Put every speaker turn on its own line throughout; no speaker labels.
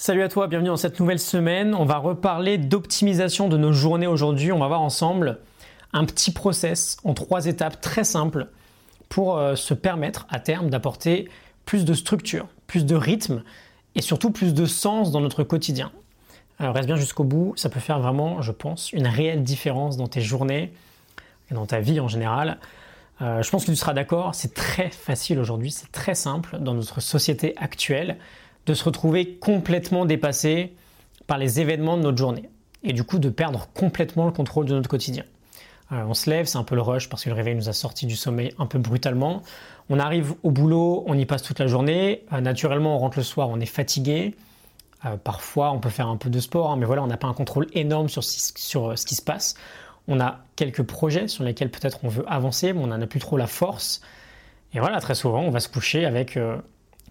Salut à toi, bienvenue dans cette nouvelle semaine. On va reparler d'optimisation de nos journées aujourd'hui. On va voir ensemble un petit process en trois étapes très simples pour euh, se permettre à terme d'apporter plus de structure, plus de rythme et surtout plus de sens dans notre quotidien. Reste bien jusqu'au bout, ça peut faire vraiment, je pense, une réelle différence dans tes journées et dans ta vie en général. Euh, je pense que tu seras d'accord, c'est très facile aujourd'hui, c'est très simple dans notre société actuelle de se retrouver complètement dépassé par les événements de notre journée et du coup de perdre complètement le contrôle de notre quotidien. Euh, on se lève, c'est un peu le rush parce que le réveil nous a sorti du sommeil un peu brutalement. On arrive au boulot, on y passe toute la journée. Euh, naturellement, on rentre le soir, on est fatigué. Euh, parfois, on peut faire un peu de sport, hein, mais voilà, on n'a pas un contrôle énorme sur, sur ce qui se passe. On a quelques projets sur lesquels peut-être on veut avancer, mais on n'en a plus trop la force. Et voilà, très souvent, on va se coucher avec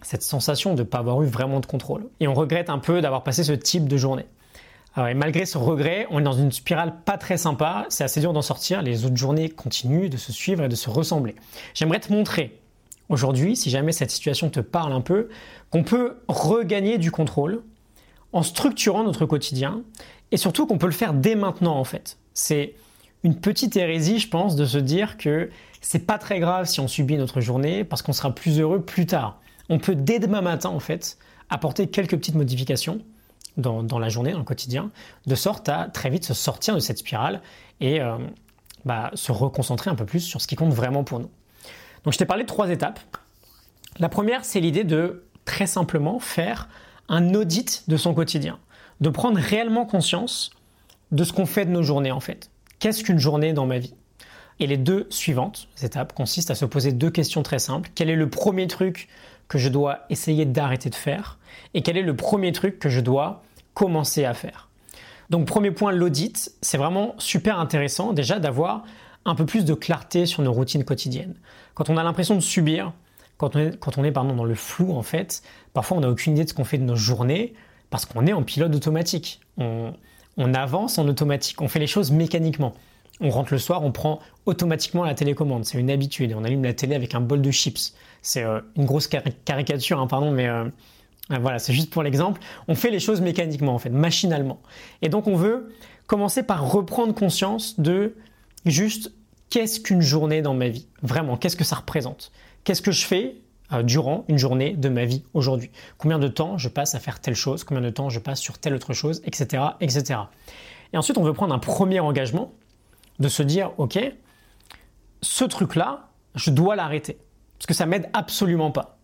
cette sensation de ne pas avoir eu vraiment de contrôle. Et on regrette un peu d'avoir passé ce type de journée. et malgré ce regret, on est dans une spirale pas très sympa, c'est assez dur d'en sortir, les autres journées continuent de se suivre et de se ressembler. J'aimerais te montrer aujourd'hui, si jamais cette situation te parle un peu, qu'on peut regagner du contrôle en structurant notre quotidien et surtout qu'on peut le faire dès maintenant en fait. C'est une petite hérésie, je pense, de se dire que c'est pas très grave si on subit notre journée parce qu'on sera plus heureux plus tard on peut dès demain matin, en fait, apporter quelques petites modifications dans, la journée, dans le quotidien, de sorte à très vite se sortir de cette spirale et euh, bah, se reconcentrer un peu plus sur ce qui compte vraiment pour nous. Donc je t'ai parlé de trois étapes. La première, c'est l'idée de très simplement faire un audit de son quotidien, de prendre réellement conscience de ce qu'on fait de nos journées en fait. Qu'est-ce qu'une journée dans ma vie? Et les deux suivantes étapes consistent à se poser deux questions très simples. Quel est le premier truc que je dois essayer d'arrêter de faire et quel est le premier truc que je dois commencer à faire. Donc premier point, l'audit, c'est vraiment super intéressant déjà d'avoir un peu plus de clarté sur nos routines quotidiennes. Quand on a l'impression de subir, quand on est, quand on est pardon, dans le flou en fait, parfois on n'a aucune idée de ce qu'on fait de nos journées parce qu'on est en pilote automatique. On, on avance en automatique, on fait les choses mécaniquement. On rentre le soir, on prend automatiquement la télécommande. C'est une habitude. On allume la télé avec un bol de chips. C'est euh, une grosse caricature, hein, pardon, mais euh, euh, voilà, c'est juste pour l'exemple. On fait les choses mécaniquement, en fait, machinalement. Et donc, on veut commencer par reprendre conscience de juste qu'est-ce qu'une journée dans ma vie Vraiment, qu'est-ce que ça représente? Qu'est-ce que je fais durant une journée de ma vie aujourd'hui? Combien de temps je passe à faire telle chose? Combien de temps je passe sur telle autre chose? Etc. etc. Et ensuite, on veut prendre un premier engagement de se dire, OK, ce truc-là, je dois l'arrêter. Parce que ça m'aide absolument pas.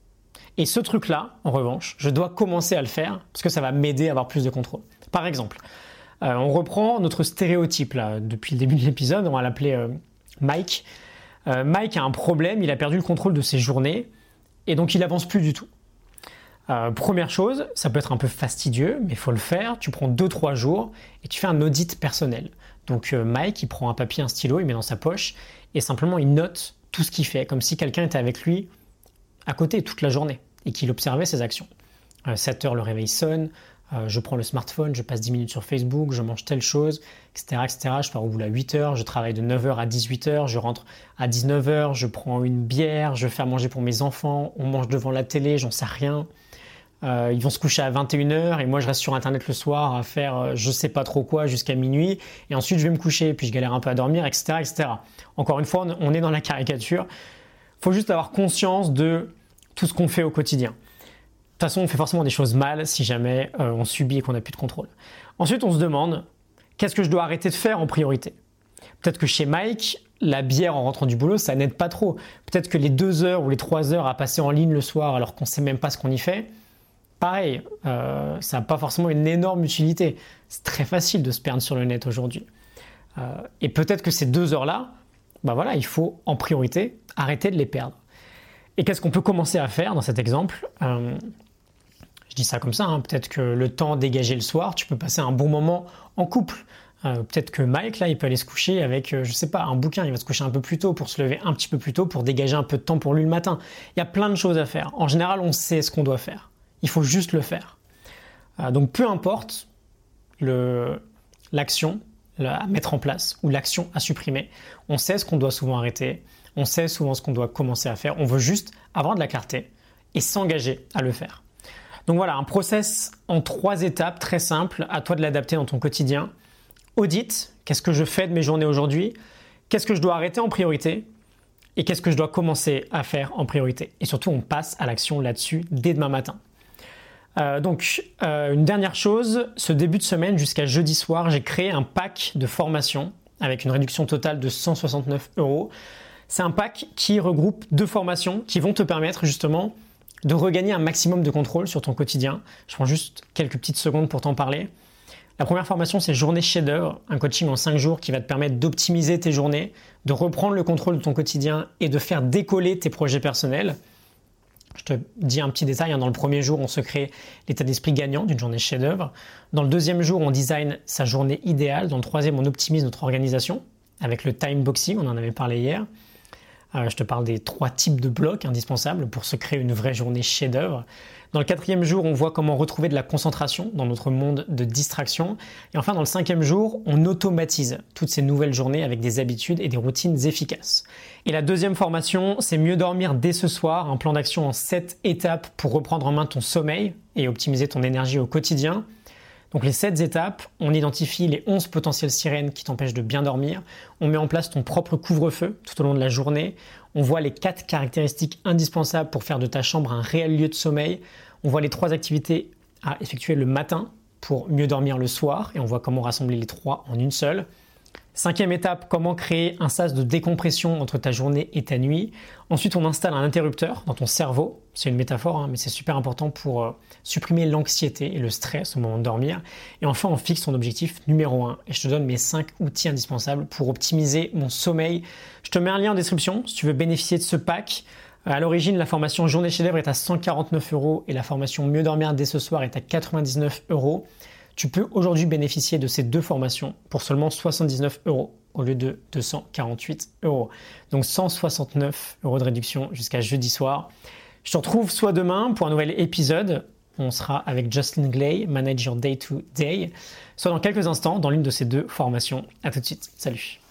Et ce truc-là, en revanche, je dois commencer à le faire parce que ça va m'aider à avoir plus de contrôle. Par exemple, euh, on reprend notre stéréotype depuis le début de l'épisode, on va l'appeler euh, Mike. Euh, Mike a un problème, il a perdu le contrôle de ses journées et donc il avance plus du tout. Première chose, ça peut être un peu fastidieux, mais il faut le faire. Tu prends 2-3 jours et tu fais un audit personnel. Donc euh, Mike, il prend un papier, un stylo, il met dans sa poche et simplement il note tout ce qu'il fait, comme si quelqu'un était avec lui à côté toute la journée et qu'il observait ses actions. 7 euh, heures, le réveil sonne, euh, je prends le smartphone, je passe 10 minutes sur Facebook, je mange telle chose, etc. etc. Je pars au boulot à 8 heures, je travaille de 9h à 18h, je rentre à 19h, je prends une bière, je fais à manger pour mes enfants, on mange devant la télé, j'en sais rien. Euh, ils vont se coucher à 21h et moi je reste sur internet le soir à faire euh, je sais pas trop quoi jusqu'à minuit et ensuite je vais me coucher puis je galère un peu à dormir etc etc. Encore une fois on est dans la caricature. Faut juste avoir conscience de tout ce qu'on fait au quotidien. Façon on fait forcément des choses mal si jamais euh, on subit et qu'on n'a plus de contrôle. Ensuite on se demande qu'est-ce que je dois arrêter de faire en priorité? Peut-être que chez Mike, la bière en rentrant du boulot, ça n'aide pas trop. Peut-être que les deux heures ou les trois heures à passer en ligne le soir alors qu'on ne sait même pas ce qu'on y fait, pareil, euh, ça n'a pas forcément une énorme utilité. C'est très facile de se perdre sur le net aujourd'hui. Euh, et peut-être que ces deux heures-là, bah voilà, il faut en priorité arrêter de les perdre. Et qu'est-ce qu'on peut commencer à faire dans cet exemple? Je dis ça comme ça, hein. peut-être que le temps dégagé le soir, tu peux passer un bon moment en couple. peut-être que Mike, là, il peut aller se coucher avec, je sais pas, un bouquin. Il va se coucher un peu plus tôt pour se lever un petit peu plus tôt pour dégager un peu de temps pour lui le matin. Il y a plein de choses à faire. En général, on sait ce qu'on doit faire. Il faut juste le faire. Euh, donc peu importe l'action à mettre en place ou l'action à supprimer, on sait ce qu'on doit souvent arrêter, on sait souvent ce qu'on doit commencer à faire, on veut juste avoir de la clarté et s'engager à le faire. Donc voilà, un process en trois étapes très simple, à toi de l'adapter dans ton quotidien. Audit, qu'est-ce que je fais de mes journées aujourd'hui? Qu'est-ce que je dois arrêter en priorité? Et qu'est-ce que je dois commencer à faire en priorité? Et surtout, on passe à l'action là-dessus dès demain matin. Euh, donc, euh, une dernière chose, ce début de semaine jusqu'à jeudi soir, j'ai créé un pack de formation avec une réduction totale de 169 euros. C'est un pack qui regroupe deux formations qui vont te permettre justement de regagner un maximum de contrôle sur ton quotidien. Je prends juste quelques petites secondes pour t'en parler. La première formation, c'est Journée chef-d'œuvre, un coaching en 5 jours qui va te permettre d'optimiser tes journées, de reprendre le contrôle de ton quotidien et de faire décoller tes projets personnels. Je te dis un petit détail, hein. dans le premier jour, on se crée l'état d'esprit gagnant d'une journée chef-d'œuvre. Dans le deuxième jour, on design sa journée idéale. Dans le troisième, on optimise notre organisation avec le time boxing, on en avait parlé hier. Euh, je te parle des trois types de blocs indispensables pour se créer une vraie journée chef-d'œuvre. Dans le quatrième jour, on voit comment retrouver de la concentration dans notre monde de distraction. Et enfin, dans le cinquième jour, on automatise toutes ces nouvelles journées avec des habitudes et des routines efficaces. Et la deuxième formation, c'est mieux dormir dès ce soir, un plan d'action en sept étapes pour reprendre en main ton sommeil et optimiser ton énergie au quotidien. Donc les 7 étapes, on identifie les 11 potentielles sirènes qui t'empêchent de bien dormir, on met en place ton propre couvre-feu tout au long de la journée, on voit les 4 caractéristiques indispensables pour faire de ta chambre un réel lieu de sommeil, on voit les 3 activités à effectuer le matin pour mieux dormir le soir et on voit comment rassembler les 3 en une seule. Cinquième étape, comment créer un sas de décompression entre ta journée et ta nuit. Ensuite, on installe un interrupteur dans ton cerveau. C'est une métaphore, hein, mais c'est super important pour euh, supprimer l'anxiété et le stress au moment de dormir. Et enfin, on fixe ton objectif numéro 1. Et je te donne mes 5 outils indispensables pour optimiser mon sommeil. Je te mets un lien en description si tu veux bénéficier de ce pack. À l'origine, la formation Journée chez est à 149 euros et la formation Mieux dormir dès ce soir est à 99 euros tu peux aujourd'hui bénéficier de ces deux formations pour seulement 79 euros au lieu de 248 euros. Donc 169 euros de réduction jusqu'à jeudi soir. Je te retrouve soit demain pour un nouvel épisode. On sera avec Justin Glay, Manager Day to Day, soit dans quelques instants dans l'une de ces deux formations. À tout de suite. Salut.